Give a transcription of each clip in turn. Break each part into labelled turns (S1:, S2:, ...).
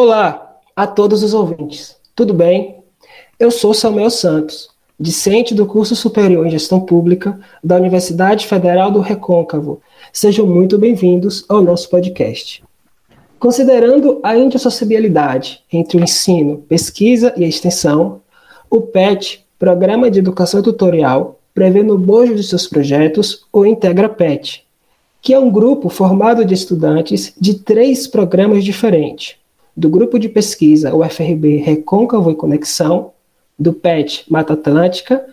S1: Olá a todos os ouvintes, tudo bem? Eu sou Samuel Santos, discente do curso superior em Gestão Pública da Universidade Federal do Recôncavo. Sejam muito bem-vindos ao nosso podcast. Considerando a indissociabilidade entre o ensino, pesquisa e extensão, o PET, Programa de Educação Tutorial, prevê no bojo de seus projetos o Integra PET, que é um grupo formado de estudantes de três programas diferentes, do grupo de pesquisa UFRB Recôncavo e Conexão, do PET Mata Atlântica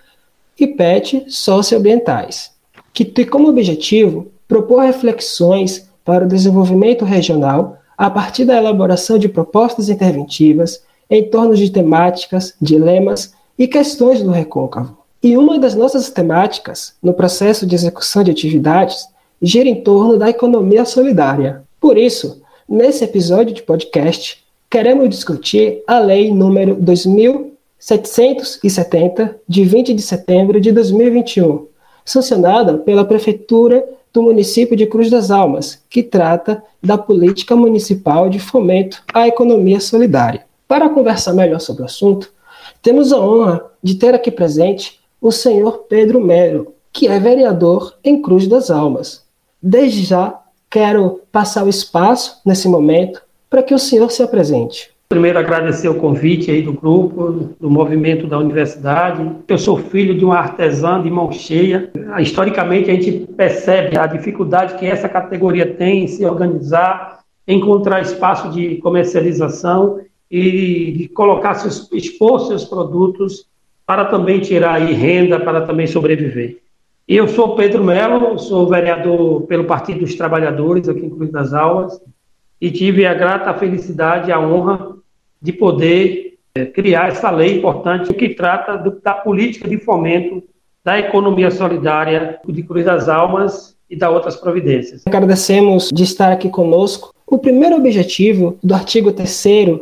S1: e PET Socioambientais, que tem como objetivo propor reflexões para o desenvolvimento regional a partir da elaboração de propostas interventivas em torno de temáticas, dilemas e questões do recôncavo. E uma das nossas temáticas, no processo de execução de atividades, gira em torno da economia solidária. Por isso, Nesse episódio de podcast, queremos discutir a Lei número 2770, de 20 de setembro de 2021, sancionada pela Prefeitura do município de Cruz das Almas, que trata da política municipal de fomento à economia solidária. Para conversar melhor sobre o assunto, temos a honra de ter aqui presente o senhor Pedro Melo, que é vereador em Cruz das Almas. Desde já, quero passar o espaço nesse momento para que o senhor se apresente.
S2: Primeiro, agradecer o convite aí do grupo, do movimento da universidade. Eu sou filho de um artesã de mão cheia. Historicamente, a gente percebe a dificuldade que essa categoria tem em se organizar, encontrar espaço de comercialização e de colocar seus, expor seus produtos para também tirar aí renda, para também sobreviver. Eu sou Pedro Melo, sou vereador pelo Partido dos Trabalhadores aqui em Cruz das Almas e tive a grata felicidade e a honra de poder é, criar essa lei importante que trata da política de fomento da economia solidária de Cruz das Almas e da outras providências.
S1: Agradecemos de estar aqui conosco. O primeiro objetivo do artigo 3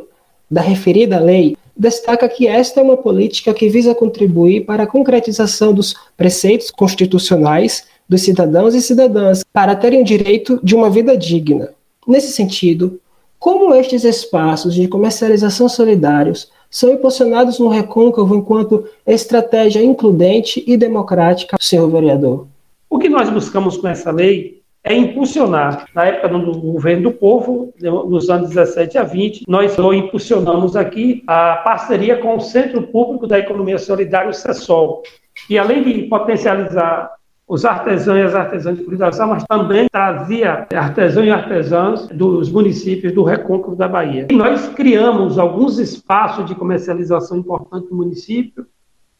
S1: da referida lei destaca que esta é uma política que visa contribuir para a concretização dos preceitos constitucionais dos cidadãos e cidadãs para terem o direito de uma vida digna. Nesse sentido, como estes espaços de comercialização solidários são impulsionados no recôncavo enquanto estratégia includente e democrática, senhor vereador?
S2: O que nós buscamos com essa lei é impulsionar. Na época do governo do povo, nos anos 17 a 20, nós impulsionamos aqui a parceria com o Centro Público da Economia Solidária, o CESOL, que além de potencializar os artesãos e as artesãs de cuidação, mas também trazia artesãos e artesãs dos municípios do Recôncavo da Bahia. E nós criamos alguns espaços de comercialização importantes no município,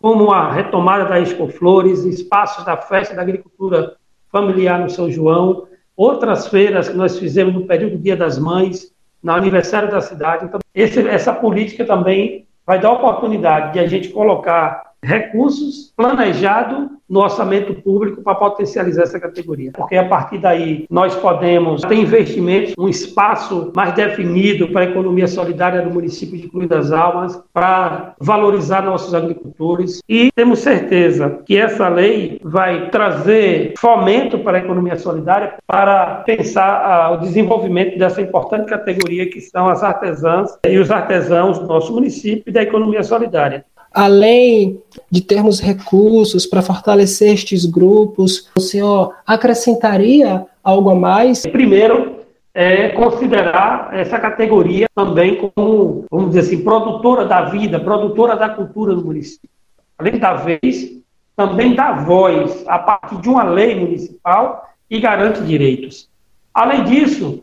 S2: como a retomada da Expo Flores, espaços da Festa da Agricultura familiar no São João, outras feiras que nós fizemos no período do Dia das Mães, no aniversário da cidade. Então, esse, essa política também vai dar oportunidade de a gente colocar recursos planejados no orçamento público para potencializar essa categoria. Porque a partir daí nós podemos ter investimentos, um espaço mais definido para a economia solidária do município de Cruz das Almas, para valorizar nossos agricultores. E temos certeza que essa lei vai trazer fomento para a economia solidária para pensar ah, o desenvolvimento dessa importante categoria que são as artesãs e os artesãos do nosso município e da economia solidária
S1: além de termos recursos para fortalecer estes grupos, o senhor acrescentaria algo a mais?
S2: Primeiro, é considerar essa categoria também como, vamos dizer assim, produtora da vida, produtora da cultura do município. Além da vez, também dá voz a partir de uma lei municipal que garante direitos. Além disso,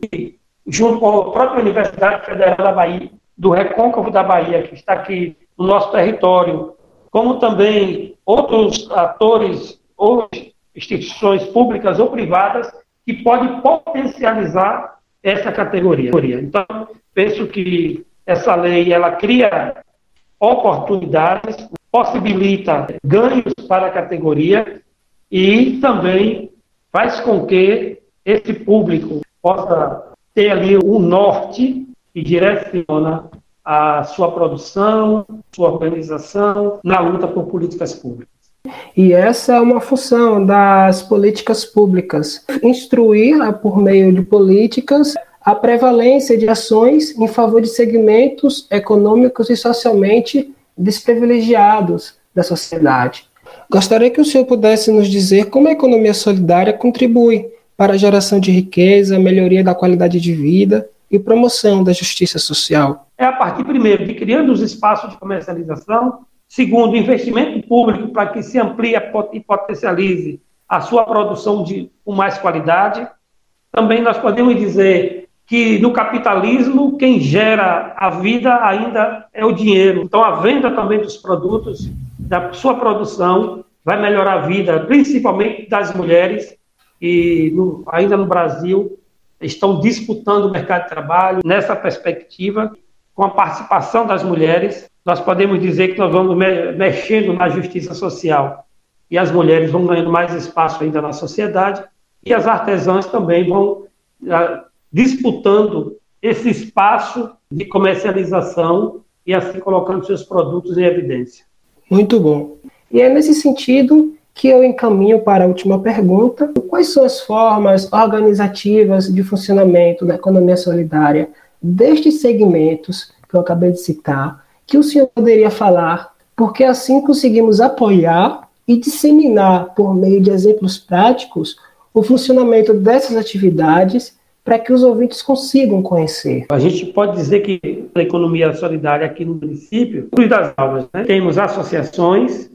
S2: junto com a própria Universidade Federal da Bahia, do Recôncavo da Bahia, que está aqui no nosso território, como também outros atores ou instituições públicas ou privadas que podem potencializar essa categoria. Então, penso que essa lei ela cria oportunidades, possibilita ganhos para a categoria e também faz com que esse público possa ter ali um norte que direciona a sua produção, sua organização na luta por políticas públicas.
S1: E essa é uma função das políticas públicas, instruir por meio de políticas a prevalência de ações em favor de segmentos econômicos e socialmente desprivilegiados da sociedade. Gostaria que o senhor pudesse nos dizer como a economia solidária contribui para a geração de riqueza, melhoria da qualidade de vida e promoção da justiça social.
S2: É a partir, primeiro, de criando os espaços de comercialização, segundo, investimento público para que se amplie e potencialize a sua produção de, com mais qualidade. Também nós podemos dizer que no capitalismo quem gera a vida ainda é o dinheiro. Então a venda também dos produtos, da sua produção, vai melhorar a vida, principalmente das mulheres, e no, ainda no Brasil estão disputando o mercado de trabalho. Nessa perspectiva, com a participação das mulheres, nós podemos dizer que nós vamos me mexendo na justiça social e as mulheres vão ganhando mais espaço ainda na sociedade e as artesãs também vão ah, disputando esse espaço de comercialização e assim colocando seus produtos em evidência.
S1: Muito bom. E é nesse sentido que eu encaminho para a última pergunta. Quais são as formas organizativas de funcionamento da economia solidária destes segmentos que eu acabei de citar, que o senhor poderia falar, porque assim conseguimos apoiar e disseminar por meio de exemplos práticos o funcionamento dessas atividades para que os ouvintes consigam conhecer.
S2: A gente pode dizer que a economia solidária aqui no município, das aulas, né? temos associações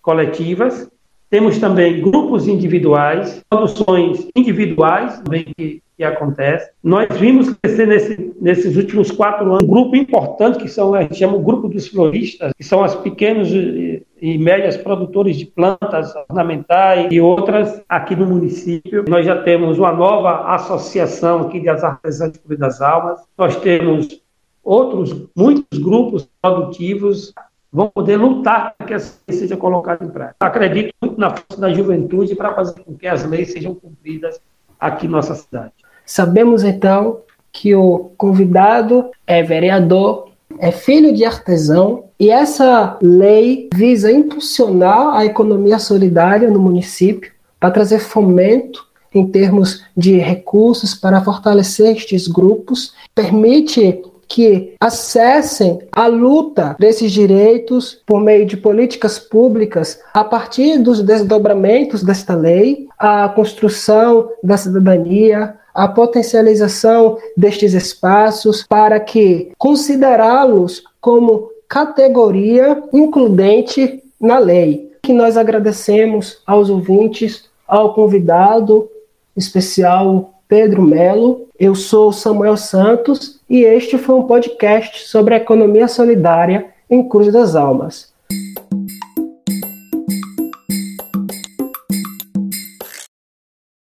S2: coletivas, temos também grupos individuais, produções individuais também que, que acontece. Nós vimos crescer nesse, nesses últimos quatro anos um grupo importante que são, a gente chama o grupo dos floristas, que são as pequenos e, e médias produtores de plantas ornamentais e outras aqui no município. Nós já temos uma nova associação aqui de artesãs de Cruz das Almas. Nós temos outros, muitos grupos produtivos vão poder lutar para que as leis sejam colocadas em prática. Acredito muito na força da juventude para fazer com que as leis sejam cumpridas aqui em nossa cidade.
S1: Sabemos então que o convidado é vereador, é filho de artesão e essa lei visa impulsionar a economia solidária no município para trazer fomento em termos de recursos para fortalecer estes grupos, permite que acessem a luta desses direitos por meio de políticas públicas a partir dos desdobramentos desta lei, a construção da cidadania, a potencialização destes espaços para que considerá-los como categoria includente na lei. Que nós agradecemos aos ouvintes, ao convidado especial Pedro Melo. Eu sou Samuel Santos e este foi um podcast sobre a economia solidária em Cruz das Almas.